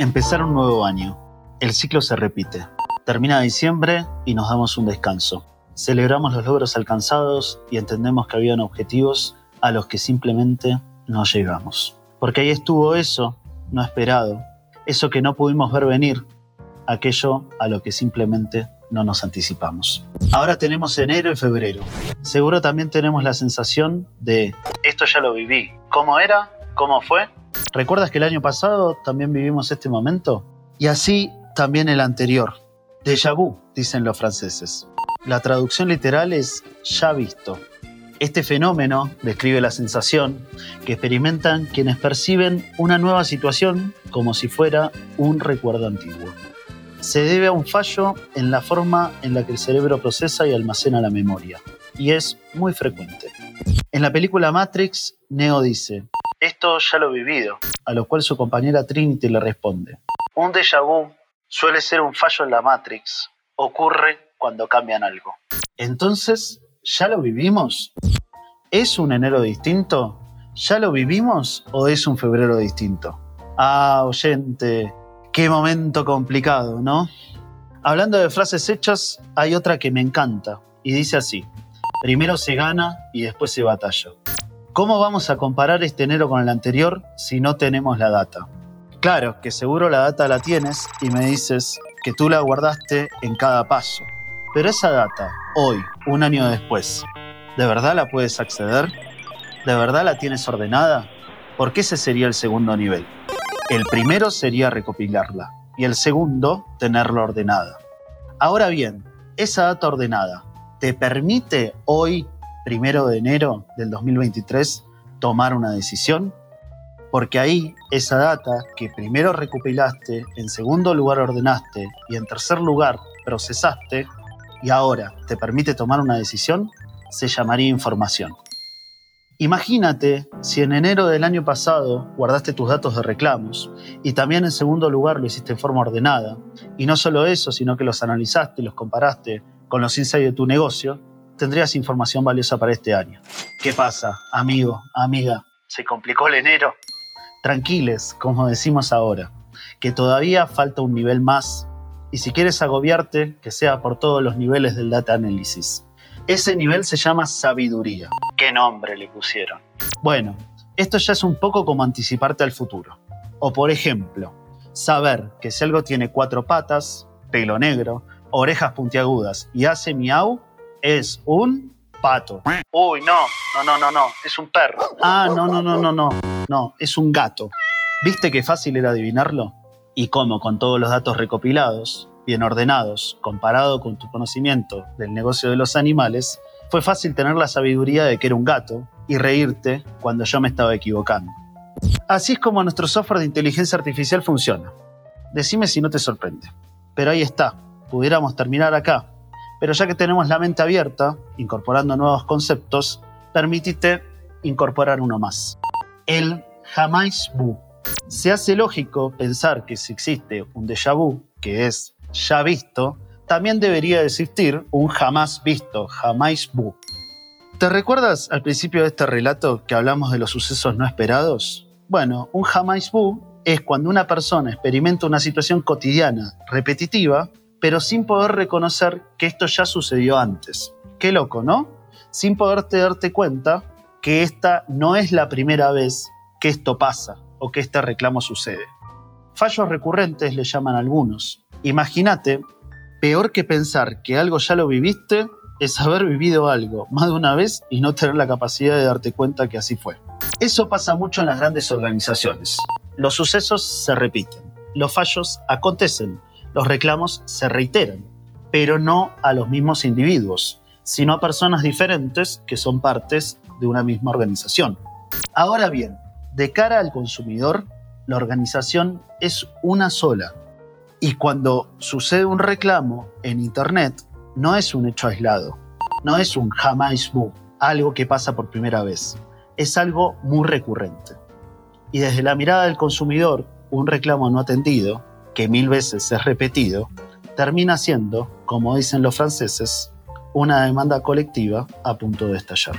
Empezar un nuevo año. El ciclo se repite. Termina diciembre y nos damos un descanso. Celebramos los logros alcanzados y entendemos que habían objetivos a los que simplemente no llegamos. Porque ahí estuvo eso, no esperado, eso que no pudimos ver venir, aquello a lo que simplemente no nos anticipamos. Ahora tenemos enero y febrero. Seguro también tenemos la sensación de, esto ya lo viví. ¿Cómo era? ¿Cómo fue? ¿Recuerdas que el año pasado también vivimos este momento? Y así también el anterior. Déjà vu, dicen los franceses. La traducción literal es ya visto. Este fenómeno describe la sensación que experimentan quienes perciben una nueva situación como si fuera un recuerdo antiguo. Se debe a un fallo en la forma en la que el cerebro procesa y almacena la memoria, y es muy frecuente. En la película Matrix, Neo dice, esto ya lo he vivido, a lo cual su compañera Trinity le responde. Un déjà vu suele ser un fallo en la Matrix. Ocurre cuando cambian algo. Entonces, ¿ya lo vivimos? ¿Es un enero distinto? ¿Ya lo vivimos o es un febrero distinto? Ah, oyente, qué momento complicado, ¿no? Hablando de frases hechas, hay otra que me encanta y dice así, primero se gana y después se batalla. ¿Cómo vamos a comparar este enero con el anterior si no tenemos la data? Claro, que seguro la data la tienes y me dices que tú la guardaste en cada paso. Pero esa data, hoy, un año después, ¿de verdad la puedes acceder? ¿De verdad la tienes ordenada? Porque ese sería el segundo nivel. El primero sería recopilarla y el segundo, tenerla ordenada. Ahora bien, esa data ordenada, ¿te permite hoy primero de enero del 2023 tomar una decisión? Porque ahí esa data que primero recopilaste, en segundo lugar ordenaste y en tercer lugar procesaste y ahora te permite tomar una decisión, se llamaría información. Imagínate si en enero del año pasado guardaste tus datos de reclamos y también en segundo lugar lo hiciste en forma ordenada, y no solo eso, sino que los analizaste y los comparaste con los insights de tu negocio, tendrías información valiosa para este año. ¿Qué pasa, amigo, amiga? ¿Se complicó el enero? Tranquiles, como decimos ahora, que todavía falta un nivel más y si quieres agobiarte, que sea por todos los niveles del data analysis. Ese nivel se llama sabiduría. ¿Qué nombre le pusieron? Bueno, esto ya es un poco como anticiparte al futuro. O por ejemplo, saber que si algo tiene cuatro patas, pelo negro, orejas puntiagudas y hace miau, es un pato. Uy, no, no, no, no, no, es un perro. Ah, no, no, no, no, no, no, es un gato. ¿Viste qué fácil era adivinarlo? Y cómo con todos los datos recopilados, bien ordenados, comparado con tu conocimiento del negocio de los animales, fue fácil tener la sabiduría de que era un gato y reírte cuando yo me estaba equivocando. Así es como nuestro software de inteligencia artificial funciona. Decime si no te sorprende. Pero ahí está, pudiéramos terminar acá, pero ya que tenemos la mente abierta, incorporando nuevos conceptos, permitite incorporar uno más. El jamás vu. Se hace lógico pensar que si existe un déjà vu, que es ya visto, también debería existir un jamás visto, jamás vu. ¿Te recuerdas al principio de este relato que hablamos de los sucesos no esperados? Bueno, un jamás vu es cuando una persona experimenta una situación cotidiana, repetitiva, pero sin poder reconocer que esto ya sucedió antes. Qué loco, ¿no? Sin poderte darte cuenta que esta no es la primera vez que esto pasa o que este reclamo sucede. Fallos recurrentes le llaman algunos. Imagínate, peor que pensar que algo ya lo viviste es haber vivido algo más de una vez y no tener la capacidad de darte cuenta que así fue. Eso pasa mucho en las grandes organizaciones. Los sucesos se repiten, los fallos acontecen, los reclamos se reiteran, pero no a los mismos individuos, sino a personas diferentes que son partes de una misma organización. Ahora bien, de cara al consumidor, la organización es una sola. Y cuando sucede un reclamo en Internet, no es un hecho aislado, no es un jamás bu, algo que pasa por primera vez, es algo muy recurrente. Y desde la mirada del consumidor, un reclamo no atendido que mil veces es repetido, termina siendo, como dicen los franceses, una demanda colectiva a punto de estallar.